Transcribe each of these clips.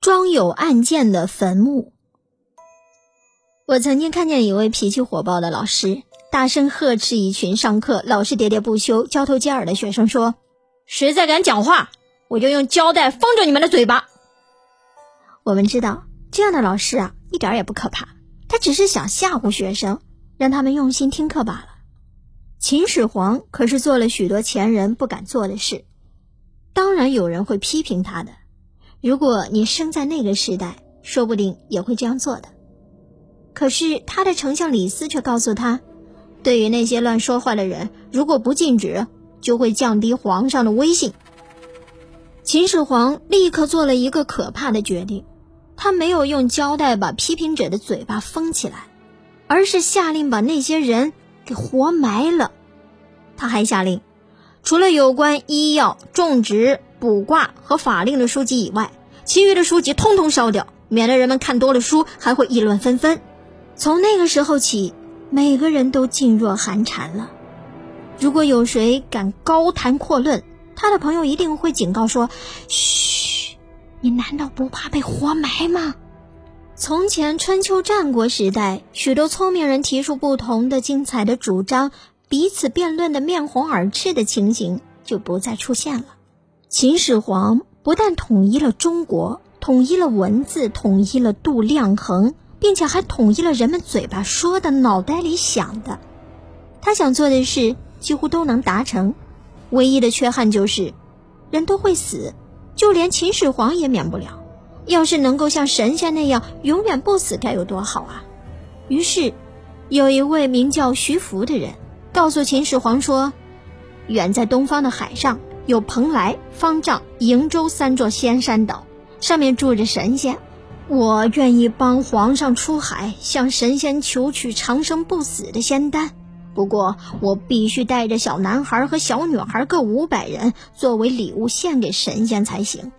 装有案件的坟墓。我曾经看见一位脾气火爆的老师，大声呵斥一群上课老是喋喋不休、交头接耳的学生，说：“谁再敢讲话，我就用胶带封着你们的嘴巴。”我们知道，这样的老师啊，一点也不可怕，他只是想吓唬学生，让他们用心听课罢了。秦始皇可是做了许多前人不敢做的事，当然有人会批评他的。如果你生在那个时代，说不定也会这样做的。可是他的丞相李斯却告诉他，对于那些乱说话的人，如果不禁止，就会降低皇上的威信。秦始皇立刻做了一个可怕的决定，他没有用胶带把批评者的嘴巴封起来，而是下令把那些人给活埋了。他还下令，除了有关医药、种植、卜卦和法令的书籍以外，其余的书籍通通烧掉，免得人们看多了书还会议论纷纷。从那个时候起，每个人都噤若寒蝉了。如果有谁敢高谈阔论，他的朋友一定会警告说：“嘘，你难道不怕被活埋吗？”从前春秋战国时代，许多聪明人提出不同的精彩的主张，彼此辩论的面红耳赤的情形就不再出现了。秦始皇不但统一了中国，统一了文字，统一了度量衡。并且还统一了人们嘴巴说的、脑袋里想的。他想做的事几乎都能达成，唯一的缺憾就是，人都会死，就连秦始皇也免不了。要是能够像神仙那样永远不死，该有多好啊！于是，有一位名叫徐福的人告诉秦始皇说：“远在东方的海上，有蓬莱、方丈、瀛洲三座仙山岛，上面住着神仙。”我愿意帮皇上出海，向神仙求取长生不死的仙丹。不过，我必须带着小男孩和小女孩各五百人作为礼物献给神仙才行。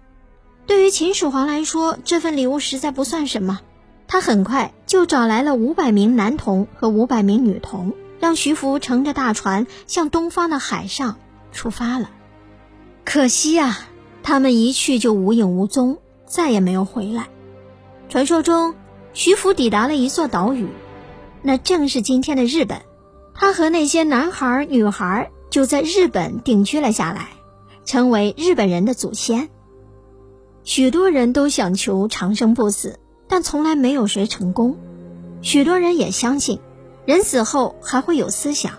对于秦始皇来说，这份礼物实在不算什么。他很快就找来了五百名男童和五百名女童，让徐福乘着大船向东方的海上出发了。可惜呀，他们一去就无影无踪，再也没有回来。传说中，徐福抵达了一座岛屿，那正是今天的日本。他和那些男孩女孩就在日本定居了下来，成为日本人的祖先。许多人都想求长生不死，但从来没有谁成功。许多人也相信，人死后还会有思想。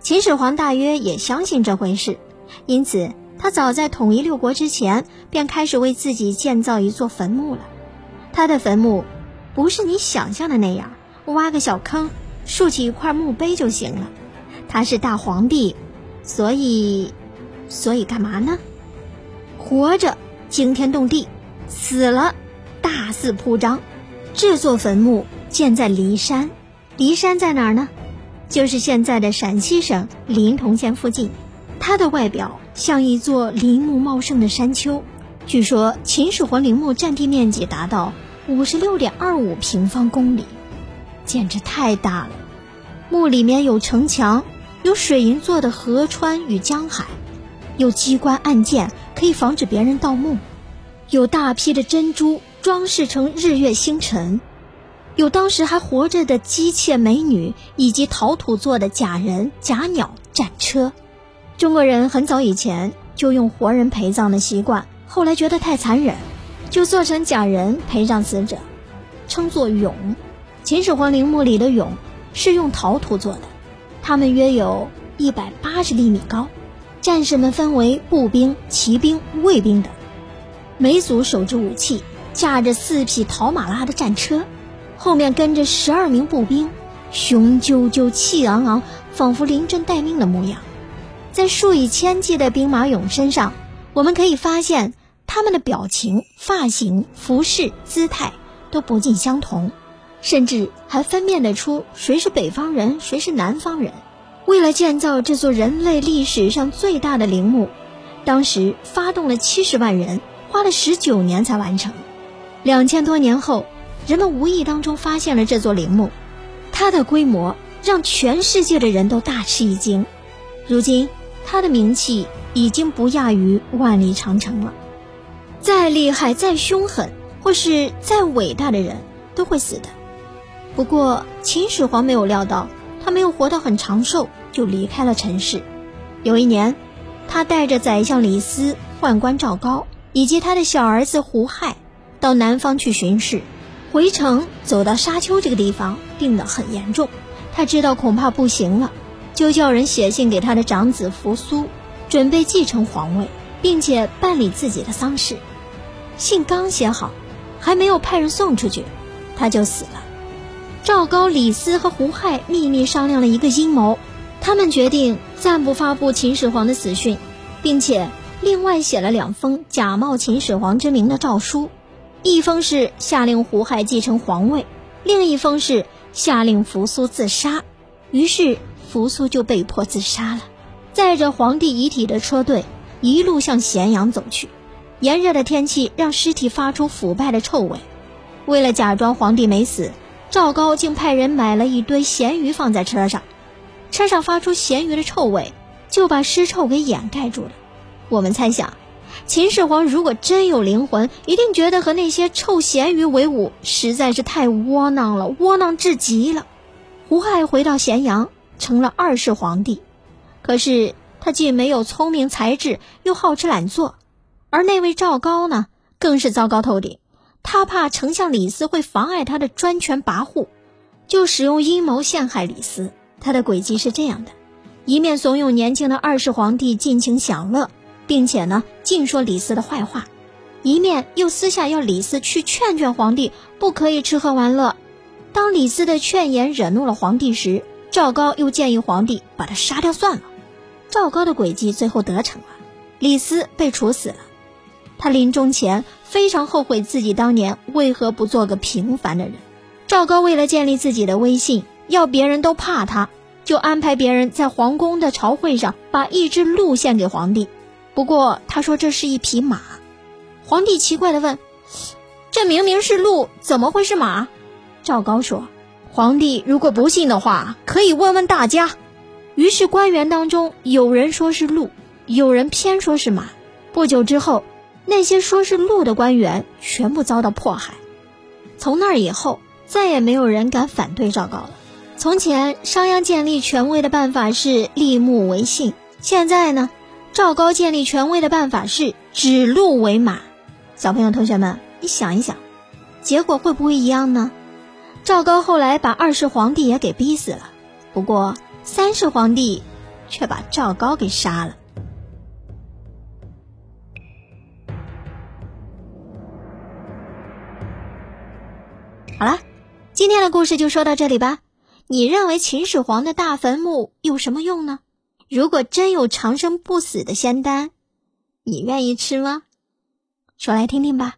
秦始皇大约也相信这回事，因此他早在统一六国之前，便开始为自己建造一座坟墓了。他的坟墓，不是你想象的那样，挖个小坑，竖起一块墓碑就行了。他是大皇帝，所以，所以干嘛呢？活着惊天动地，死了大肆铺张。这座坟墓建在骊山，骊山在哪儿呢？就是现在的陕西省临潼县附近。它的外表像一座林木茂盛的山丘。据说秦始皇陵墓占地面积达到五十六点二五平方公里，简直太大了。墓里面有城墙，有水银做的河川与江海，有机关暗箭可以防止别人盗墓，有大批的珍珠装饰成日月星辰，有当时还活着的姬妾美女以及陶土做的假人、假鸟、战车。中国人很早以前就用活人陪葬的习惯。后来觉得太残忍，就做成假人陪葬死者，称作俑。秦始皇陵墓里的俑是用陶土做的，它们约有一百八十厘米高。战士们分为步兵、骑兵、卫兵等，每组手持武器，驾着四匹陶马拉的战车，后面跟着十二名步兵，雄赳赳、气昂昂，仿佛临阵待命的模样。在数以千计的兵马俑身上，我们可以发现。他们的表情、发型、服饰、姿态都不尽相同，甚至还分辨得出谁是北方人，谁是南方人。为了建造这座人类历史上最大的陵墓，当时发动了七十万人，花了十九年才完成。两千多年后，人们无意当中发现了这座陵墓，它的规模让全世界的人都大吃一惊。如今，他的名气已经不亚于万里长城了。再厉害、再凶狠，或是再伟大的人都会死的。不过秦始皇没有料到，他没有活到很长寿，就离开了尘世。有一年，他带着宰相李斯、宦官赵高以及他的小儿子胡亥，到南方去巡视。回城走到沙丘这个地方，病得很严重。他知道恐怕不行了，就叫人写信给他的长子扶苏，准备继承皇位，并且办理自己的丧事。信刚写好，还没有派人送出去，他就死了。赵高、李斯和胡亥秘密商量了一个阴谋，他们决定暂不发布秦始皇的死讯，并且另外写了两封假冒秦始皇之名的诏书。一封是下令胡亥继承皇位，另一封是下令扶苏自杀。于是扶苏就被迫自杀了。载着皇帝遗体的车队一路向咸阳走去。炎热的天气让尸体发出腐败的臭味。为了假装皇帝没死，赵高竟派人买了一堆咸鱼放在车上。车上发出咸鱼的臭味，就把尸臭给掩盖住了。我们猜想。秦始皇如果真有灵魂，一定觉得和那些臭咸鱼为伍实在是太窝囊了，窝囊至极了。胡亥回到咸阳，成了二世皇帝。可是他既没有聪明才智，又好吃懒做。而那位赵高呢，更是糟糕透顶。他怕丞相李斯会妨碍他的专权跋扈，就使用阴谋陷害李斯。他的诡计是这样的：一面怂恿年轻的二世皇帝尽情享乐。并且呢，尽说李斯的坏话，一面又私下要李斯去劝劝皇帝，不可以吃喝玩乐。当李斯的劝言惹怒了皇帝时，赵高又建议皇帝把他杀掉算了。赵高的诡计最后得逞了，李斯被处死了。他临终前非常后悔自己当年为何不做个平凡的人。赵高为了建立自己的威信，要别人都怕他，就安排别人在皇宫的朝会上把一只鹿献给皇帝。不过他说这是一匹马，皇帝奇怪的问：“这明明是鹿，怎么会是马？”赵高说：“皇帝如果不信的话，可以问问大家。”于是官员当中有人说是鹿，有人偏说是马。不久之后，那些说是鹿的官员全部遭到迫害。从那以后，再也没有人敢反对赵高了。从前商鞅建立权威的办法是立木为信，现在呢？赵高建立权威的办法是指鹿为马，小朋友、同学们，你想一想，结果会不会一样呢？赵高后来把二世皇帝也给逼死了，不过三世皇帝却把赵高给杀了。好了，今天的故事就说到这里吧。你认为秦始皇的大坟墓有什么用呢？如果真有长生不死的仙丹，你愿意吃吗？说来听听吧。